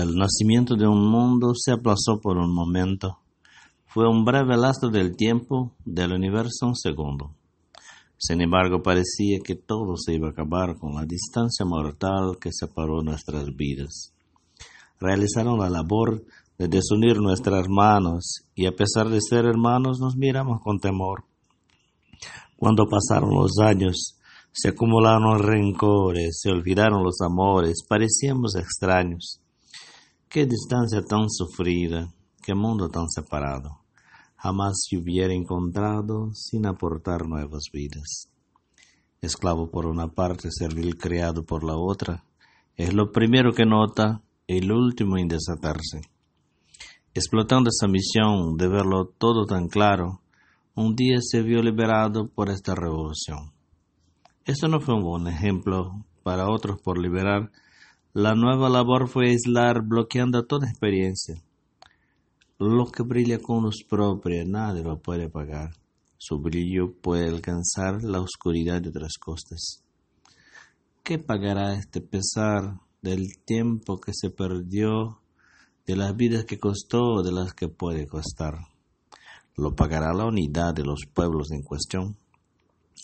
El nacimiento de un mundo se aplazó por un momento. Fue un breve lapso del tiempo del universo un segundo. Sin embargo, parecía que todo se iba a acabar con la distancia mortal que separó nuestras vidas. Realizaron la labor de desunir nuestras manos y a pesar de ser hermanos nos miramos con temor. Cuando pasaron los años, se acumularon rencores, se olvidaron los amores, parecíamos extraños. Qué distancia tan sufrida, qué mundo tan separado. Jamás se hubiera encontrado sin aportar nuevas vidas. Esclavo por una parte, servil criado por la otra, es lo primero que nota, el último en desatarse. Explotando esa misión de verlo todo tan claro, un día se vio liberado por esta revolución. Esto no fue un buen ejemplo para otros por liberar la nueva labor fue aislar bloqueando toda experiencia. Lo que brilla con luz propia nadie lo puede pagar. Su brillo puede alcanzar la oscuridad de otras costas. ¿Qué pagará este pesar del tiempo que se perdió, de las vidas que costó, de las que puede costar? Lo pagará la unidad de los pueblos en cuestión.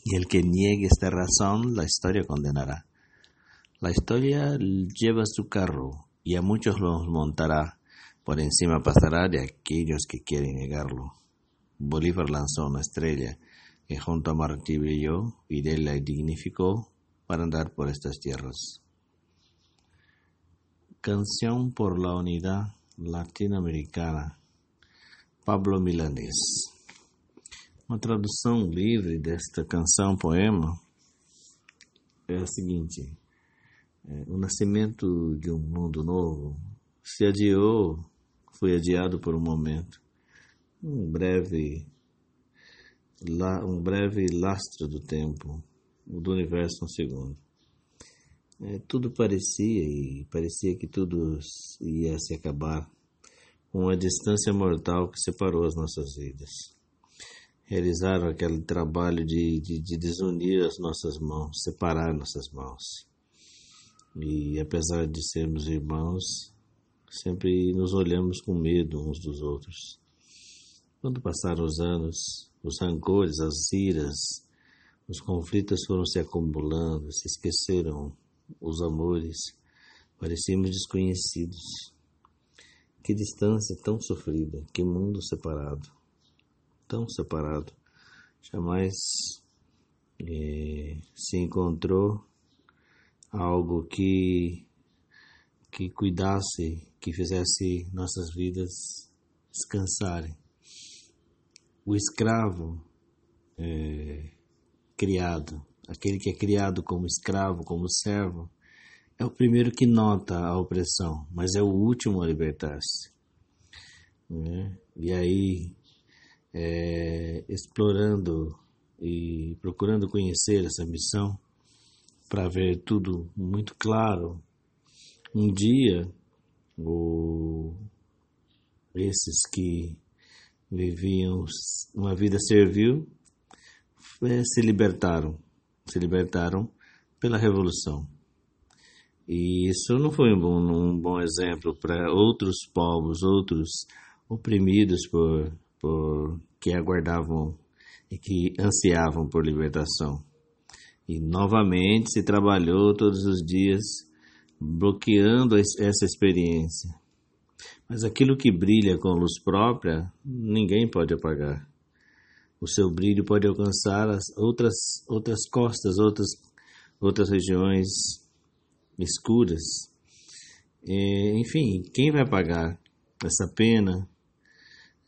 Y el que niegue esta razón, la historia condenará. La historia lleva su carro y a muchos los montará, por encima pasará de aquellos que quieren negarlo. Bolívar lanzó una estrella que junto a Martí brilló y de la dignificó para andar por estas tierras. Canción por la unidad latinoamericana. Pablo Milanés. Uma tradução livre desta canção poema é a seguinte: o nascimento de um mundo novo se adiou, foi adiado por um momento, um breve, um breve lastro do tempo, do universo um segundo. É, tudo parecia e parecia que tudo ia se acabar com a distância mortal que separou as nossas vidas. Realizaram aquele trabalho de, de, de desunir as nossas mãos, separar nossas mãos e apesar de sermos irmãos, sempre nos olhamos com medo uns dos outros. Quando passaram os anos, os rancores, as iras, os conflitos foram se acumulando, se esqueceram os amores, parecíamos desconhecidos. Que distância tão sofrida, que mundo separado, tão separado. Jamais eh, se encontrou algo que que cuidasse, que fizesse nossas vidas descansarem. O escravo é, criado, aquele que é criado como escravo, como servo, é o primeiro que nota a opressão, mas é o último a libertar-se. Né? E aí, é, explorando e procurando conhecer essa missão, para ver tudo muito claro. Um dia, o, esses que viviam uma vida servil é, se libertaram, se libertaram pela revolução. E isso não foi um bom, um bom exemplo para outros povos, outros oprimidos por, por que aguardavam e que ansiavam por libertação. E novamente se trabalhou todos os dias bloqueando essa experiência. Mas aquilo que brilha com luz própria, ninguém pode apagar. O seu brilho pode alcançar as outras outras costas, outras outras regiões escuras. E, enfim, quem vai pagar essa pena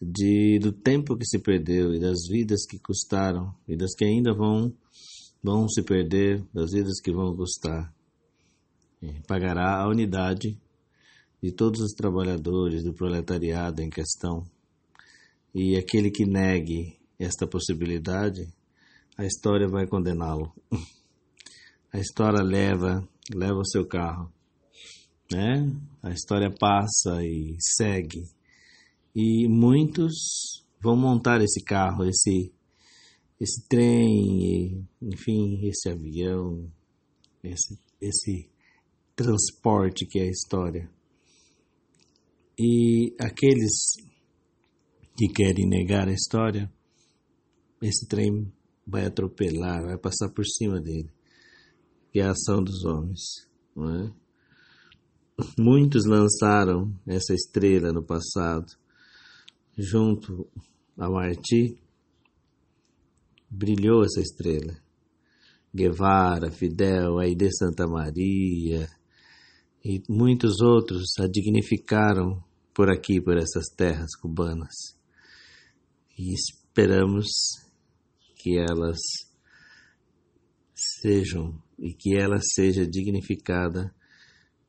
de do tempo que se perdeu e das vidas que custaram e das que ainda vão vão se perder, das vidas que vão custar. Pagará a unidade de todos os trabalhadores do proletariado em questão. E aquele que negue esta possibilidade, a história vai condená-lo. A história leva, leva o seu carro, né? A história passa e segue. E muitos vão montar esse carro, esse esse trem, enfim, esse avião, esse, esse transporte que é a história. E aqueles que querem negar a história, esse trem vai atropelar, vai passar por cima dele, que é a ação dos homens. Não é? Muitos lançaram essa estrela no passado, junto a Marti, brilhou essa estrela. Guevara, Fidel, Aide Santa Maria e muitos outros a dignificaram por aqui, por essas terras cubanas. E esperamos que elas sejam e que ela seja dignificada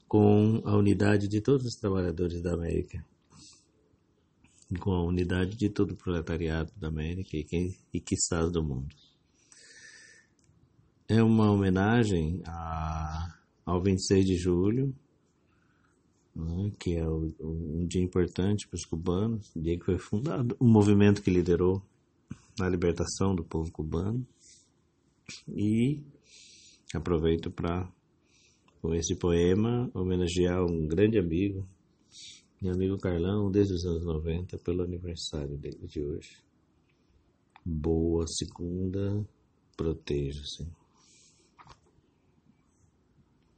com a unidade de todos os trabalhadores da América, com a unidade de todo o proletariado da América e, quem, e quiçás do mundo. É uma homenagem a, ao 26 de julho, né, que é o, um dia importante para os cubanos, o dia que foi fundado, um movimento que liderou a libertação do povo cubano. E aproveito para, com esse poema, homenagear um grande amigo, meu amigo Carlão, desde os anos 90, pelo aniversário dele de hoje. Boa segunda, proteja-se.